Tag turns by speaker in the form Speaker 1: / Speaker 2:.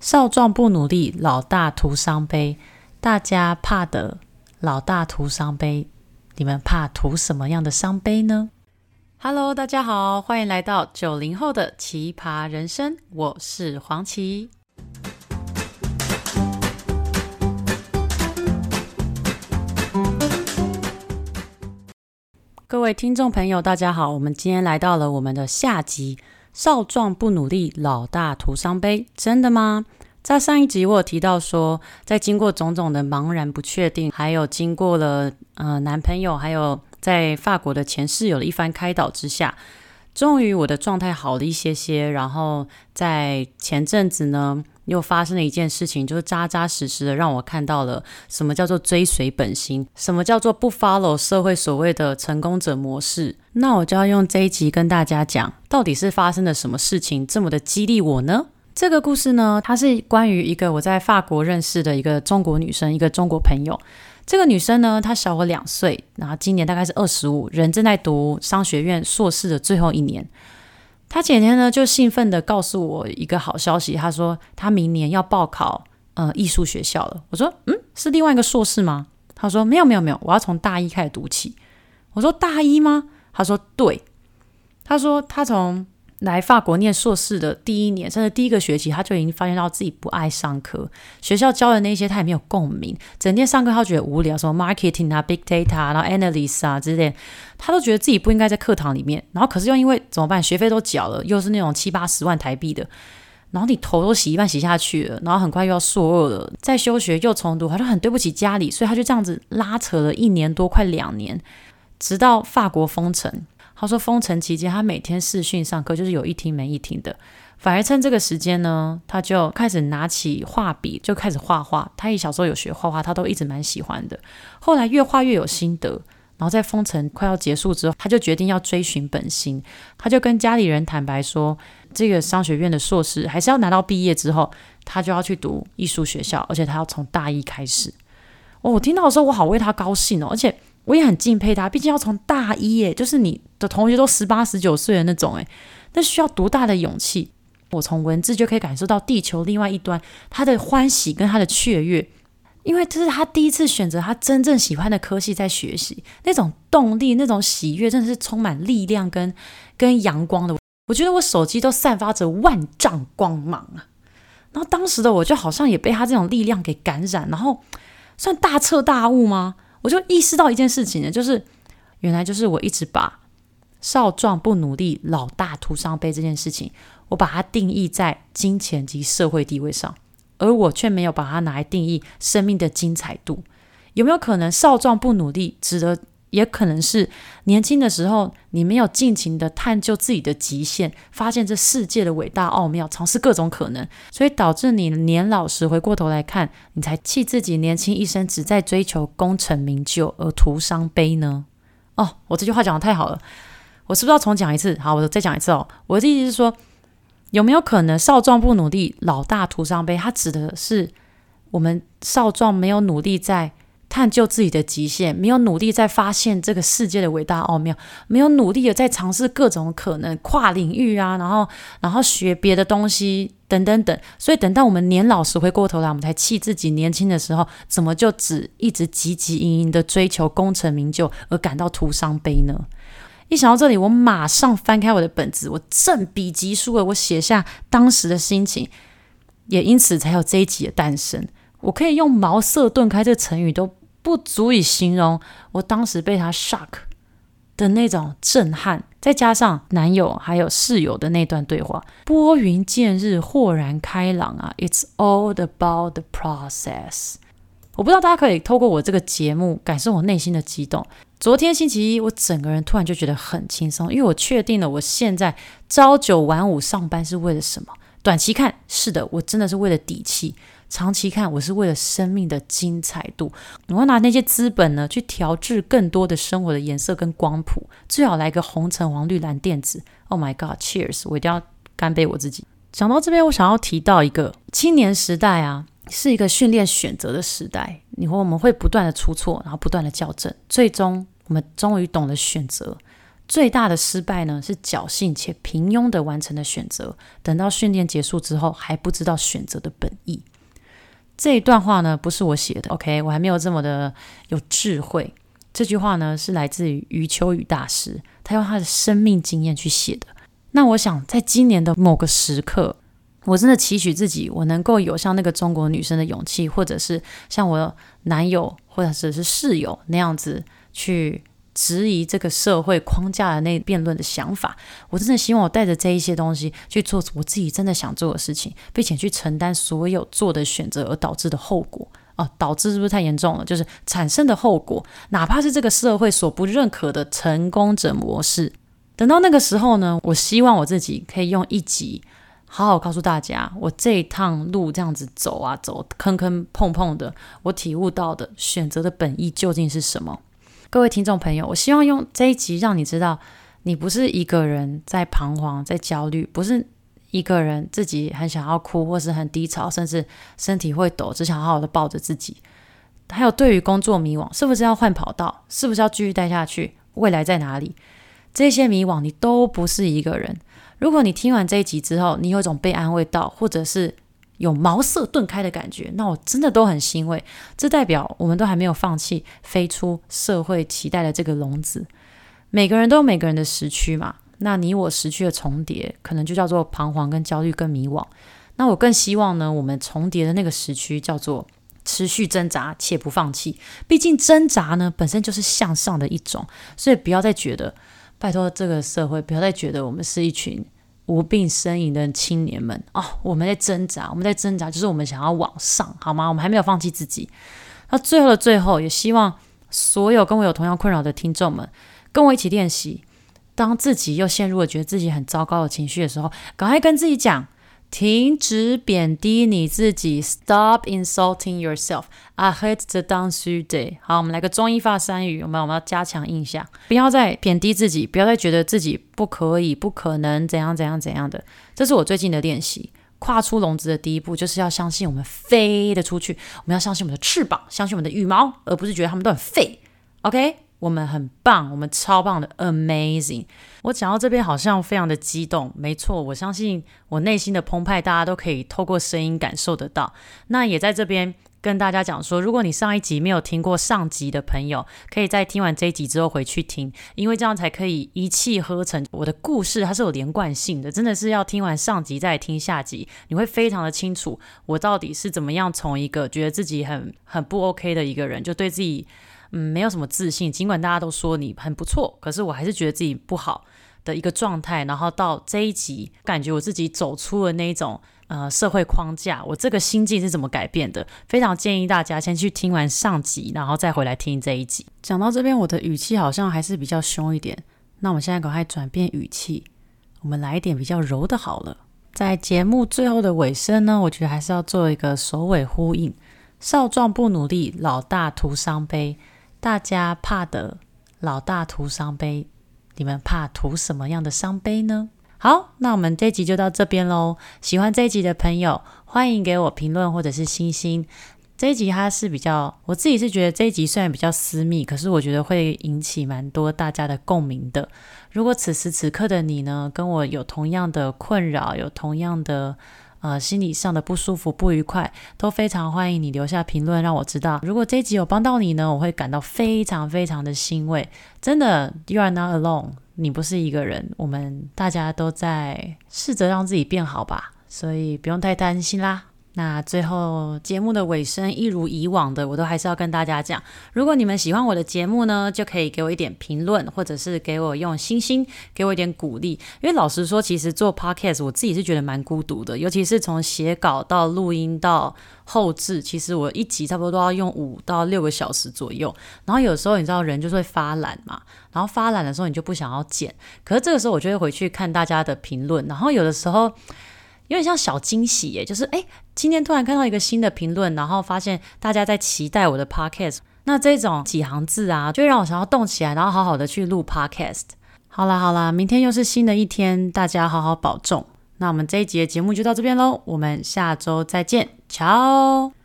Speaker 1: 少壮不努力，老大徒伤悲。大家怕的老大徒伤悲，你们怕徒什么样的伤悲呢？Hello，大家好，欢迎来到九零后的奇葩人生，我是黄琦。各位听众朋友，大家好，我们今天来到了我们的下集。少壮不努力，老大徒伤悲，真的吗？在上一集我有提到说，在经过种种的茫然不确定，还有经过了呃男朋友，还有在法国的前室友的一番开导之下，终于我的状态好了一些些。然后在前阵子呢，又发生了一件事情，就是扎扎实实的让我看到了什么叫做追随本心，什么叫做不 follow 社会所谓的成功者模式。那我就要用这一集跟大家讲，到底是发生了什么事情这么的激励我呢？这个故事呢，它是关于一个我在法国认识的一个中国女生，一个中国朋友。这个女生呢，她小我两岁，然后今年大概是二十五，人正在读商学院硕士的最后一年。她前天呢就兴奋地告诉我一个好消息，她说她明年要报考呃艺术学校了。我说嗯，是另外一个硕士吗？她说没有没有没有，我要从大一开始读起。我说大一吗？她说对。她说她从来法国念硕士的第一年，甚至第一个学期，他就已经发现到自己不爱上课。学校教的那些他也没有共鸣，整天上课他觉得无聊，什么 marketing 啊、big data、然后 analysis 啊之类，他都觉得自己不应该在课堂里面。然后可是又因为怎么办？学费都缴了，又是那种七八十万台币的，然后你头都洗一半洗下去了，然后很快又要硕二了，再休学又重读，他就很对不起家里，所以他就这样子拉扯了一年多，快两年，直到法国封城。他说封城期间，他每天视讯上课，就是有一听没一听的。反而趁这个时间呢，他就开始拿起画笔，就开始画画。他一小时候有学画画，他都一直蛮喜欢的。后来越画越有心得，然后在封城快要结束之后，他就决定要追寻本心。他就跟家里人坦白说，这个商学院的硕士还是要拿到毕业之后，他就要去读艺术学校，而且他要从大一开始。哦，我听到的时候，我好为他高兴哦，而且。我也很敬佩他，毕竟要从大一耶，就是你的同学都十八、十九岁的那种，诶，那需要多大的勇气？我从文字就可以感受到地球另外一端他的欢喜跟他的雀跃，因为这是他第一次选择他真正喜欢的科系在学习，那种动力、那种喜悦，真的是充满力量跟跟阳光的。我觉得我手机都散发着万丈光芒啊！然后当时的我就好像也被他这种力量给感染，然后算大彻大悟吗？我就意识到一件事情呢，就是原来就是我一直把少壮不努力，老大徒伤悲这件事情，我把它定义在金钱及社会地位上，而我却没有把它拿来定义生命的精彩度。有没有可能少壮不努力，值得？也可能是年轻的时候，你没有尽情的探究自己的极限，发现这世界的伟大奥妙，尝试各种可能，所以导致你年老时回过头来看，你才气自己年轻一生只在追求功成名就而徒伤悲呢？哦，我这句话讲得太好了，我是不是要重讲一次？好，我再讲一次哦。我的意思是说，有没有可能少壮不努力，老大徒伤悲？它指的是我们少壮没有努力在。探究自己的极限，没有努力在发现这个世界的伟大奥妙，没有努力的在尝试各种可能跨领域啊，然后然后学别的东西等等等。所以等到我们年老时回过头来，我们才气自己年轻的时候怎么就只一直汲汲营营的追求功成名就而感到徒伤悲呢？一想到这里，我马上翻开我的本子，我正笔疾书了，我写下当时的心情，也因此才有这一集的诞生。我可以用茅塞顿开这个成语都。不足以形容我当时被他 shock 的那种震撼，再加上男友还有室友的那段对话，拨云见日，豁然开朗啊！It's all about the process。我不知道大家可以透过我这个节目感受我内心的激动。昨天星期一，我整个人突然就觉得很轻松，因为我确定了我现在朝九晚五上班是为了什么。短期看，是的，我真的是为了底气。长期看，我是为了生命的精彩度，我要拿那些资本呢，去调制更多的生活的颜色跟光谱，最好来个红橙黄绿蓝靛紫。Oh my God，Cheers！我一定要干杯我自己。讲到这边，我想要提到一个青年时代啊，是一个训练选择的时代。你和我们会不断的出错，然后不断的校正，最终我们终于懂得选择，最大的失败呢，是侥幸且平庸的完成的选择，等到训练结束之后还不知道选择的本意。这一段话呢，不是我写的，OK，我还没有这么的有智慧。这句话呢，是来自于余秋雨大师，他用他的生命经验去写的。那我想，在今年的某个时刻，我真的期许自己，我能够有像那个中国女生的勇气，或者是像我男友或者是室友那样子去。质疑这个社会框架的那辩论的想法，我真的希望我带着这一些东西去做我自己真的想做的事情，并且去承担所有做的选择而导致的后果。哦，导致是不是太严重了？就是产生的后果，哪怕是这个社会所不认可的成功者模式。等到那个时候呢，我希望我自己可以用一集好好告诉大家，我这一趟路这样子走啊走，坑坑碰碰的，我体悟到的选择的本意究竟是什么？各位听众朋友，我希望用这一集让你知道，你不是一个人在彷徨、在焦虑，不是一个人自己很想要哭，或是很低潮，甚至身体会抖，只想好好的抱着自己。还有对于工作迷惘，是不是要换跑道？是不是要继续待下去？未来在哪里？这些迷惘，你都不是一个人。如果你听完这一集之后，你有一种被安慰到，或者是有茅塞顿开的感觉，那我真的都很欣慰。这代表我们都还没有放弃飞出社会期待的这个笼子。每个人都有每个人的时区嘛，那你我时区的重叠，可能就叫做彷徨、跟焦虑、跟迷惘。那我更希望呢，我们重叠的那个时区叫做持续挣扎且不放弃。毕竟挣扎呢，本身就是向上的一种，所以不要再觉得，拜托这个社会，不要再觉得我们是一群。无病呻吟的青年们哦，我们在挣扎，我们在挣扎，就是我们想要往上，好吗？我们还没有放弃自己。那最后的最后，也希望所有跟我有同样困扰的听众们，跟我一起练习。当自己又陷入了觉得自己很糟糕的情绪的时候，赶快跟自己讲。停止贬低你自己，Stop insulting yourself. Arrête de t'insulter。好，我们来个中英发三语，我们我们要加强印象，不要再贬低自己，不要再觉得自己不可以、不可能怎样怎样怎样的。这是我最近的练习。跨出笼子的第一步，就是要相信我们飞得出去，我们要相信我们的翅膀，相信我们的羽毛，而不是觉得他们都很废。OK。我们很棒，我们超棒的，amazing！我讲到这边好像非常的激动，没错，我相信我内心的澎湃，大家都可以透过声音感受得到。那也在这边跟大家讲说，如果你上一集没有听过上集的朋友，可以在听完这一集之后回去听，因为这样才可以一气呵成。我的故事它是有连贯性的，真的是要听完上集再听下集，你会非常的清楚我到底是怎么样从一个觉得自己很很不 OK 的一个人，就对自己。嗯，没有什么自信。尽管大家都说你很不错，可是我还是觉得自己不好的一个状态。然后到这一集，感觉我自己走出了那一种呃社会框架。我这个心境是怎么改变的？非常建议大家先去听完上集，然后再回来听这一集。讲到这边，我的语气好像还是比较凶一点。那我们现在赶快转变语气，我们来一点比较柔的好了。在节目最后的尾声呢，我觉得还是要做一个首尾呼应：少壮不努力，老大徒伤悲。大家怕的老大徒伤悲，你们怕徒什么样的伤悲呢？好，那我们这一集就到这边喽。喜欢这一集的朋友，欢迎给我评论或者是星星。这一集它是比较，我自己是觉得这一集虽然比较私密，可是我觉得会引起蛮多大家的共鸣的。如果此时此刻的你呢，跟我有同样的困扰，有同样的。呃，心理上的不舒服、不愉快，都非常欢迎你留下评论，让我知道。如果这一集有帮到你呢，我会感到非常非常的欣慰。真的，You are not alone，你不是一个人，我们大家都在试着让自己变好吧，所以不用太担心啦。那最后节目的尾声，一如以往的，我都还是要跟大家讲，如果你们喜欢我的节目呢，就可以给我一点评论，或者是给我用星星，给我一点鼓励。因为老实说，其实做 podcast 我自己是觉得蛮孤独的，尤其是从写稿到录音到后制，其实我一集差不多都要用五到六个小时左右。然后有时候你知道人就是会发懒嘛，然后发懒的时候你就不想要剪，可是这个时候我就会回去看大家的评论，然后有的时候。有点像小惊喜耶，就是诶，今天突然看到一个新的评论，然后发现大家在期待我的 podcast，那这种几行字啊，就会让我想要动起来，然后好好的去录 podcast。好啦好啦，明天又是新的一天，大家好好保重。那我们这一集的节目就到这边喽，我们下周再见，瞧。